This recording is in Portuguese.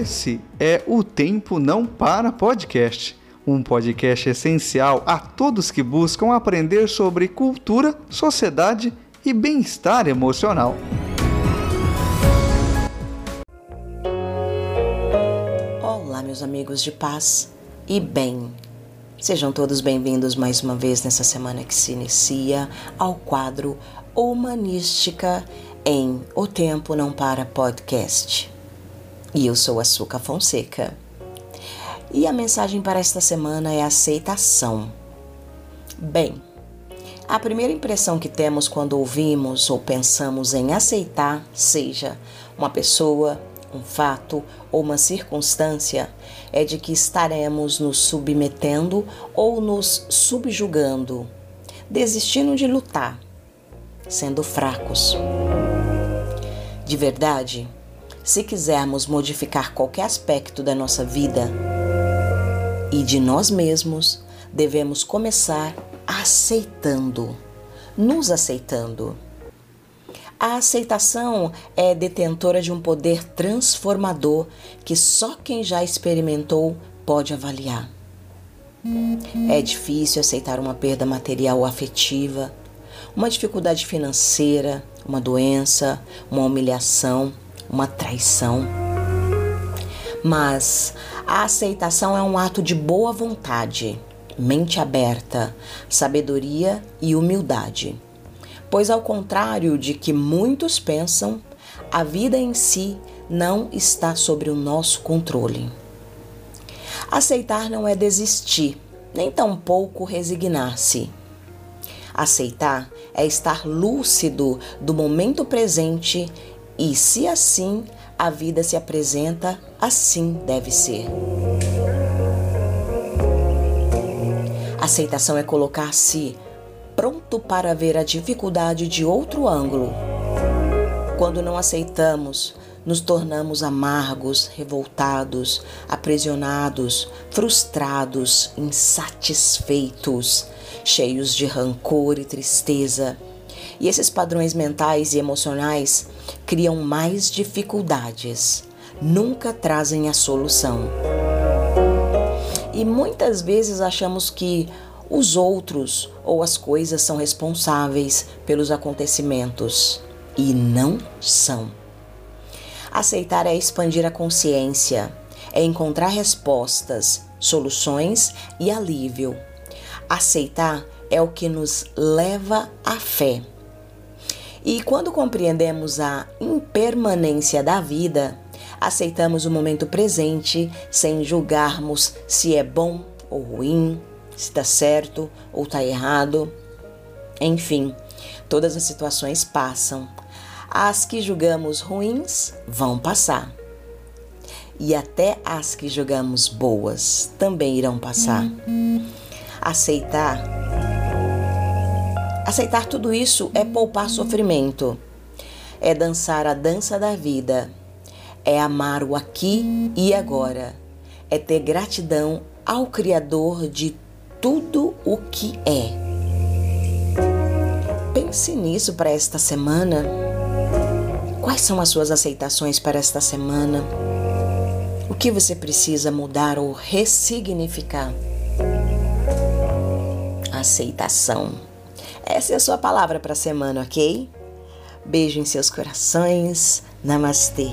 Esse é o Tempo Não Para Podcast, um podcast essencial a todos que buscam aprender sobre cultura, sociedade e bem-estar emocional. Olá, meus amigos de paz e bem. Sejam todos bem-vindos mais uma vez nessa semana que se inicia ao quadro Humanística em O Tempo Não Para Podcast. E eu sou a Suca Fonseca. E a mensagem para esta semana é aceitação. Bem, a primeira impressão que temos quando ouvimos ou pensamos em aceitar, seja uma pessoa, um fato ou uma circunstância, é de que estaremos nos submetendo ou nos subjugando, desistindo de lutar, sendo fracos. De verdade, se quisermos modificar qualquer aspecto da nossa vida e de nós mesmos, devemos começar aceitando, nos aceitando. A aceitação é detentora de um poder transformador que só quem já experimentou pode avaliar. É difícil aceitar uma perda material ou afetiva, uma dificuldade financeira, uma doença, uma humilhação, uma traição. Mas a aceitação é um ato de boa vontade, mente aberta, sabedoria e humildade. Pois, ao contrário de que muitos pensam, a vida em si não está sobre o nosso controle. Aceitar não é desistir, nem tampouco resignar-se. Aceitar é estar lúcido do momento presente e se assim a vida se apresenta, assim deve ser. Aceitação é colocar-se pronto para ver a dificuldade de outro ângulo. Quando não aceitamos, nos tornamos amargos, revoltados, aprisionados, frustrados, insatisfeitos, cheios de rancor e tristeza e esses padrões mentais e emocionais criam mais dificuldades, nunca trazem a solução. E muitas vezes achamos que os outros ou as coisas são responsáveis pelos acontecimentos e não são. Aceitar é expandir a consciência, é encontrar respostas, soluções e alívio. Aceitar é o que nos leva à fé. E quando compreendemos a impermanência da vida, aceitamos o momento presente sem julgarmos se é bom ou ruim, se está certo ou está errado. Enfim, todas as situações passam. As que julgamos ruins vão passar. E até as que julgamos boas também irão passar. Aceitar Aceitar tudo isso é poupar sofrimento, é dançar a dança da vida, é amar o aqui e agora, é ter gratidão ao Criador de tudo o que é. Pense nisso para esta semana. Quais são as suas aceitações para esta semana? O que você precisa mudar ou ressignificar? Aceitação. Essa é a sua palavra para a semana, ok? Beijo em seus corações. Namastê.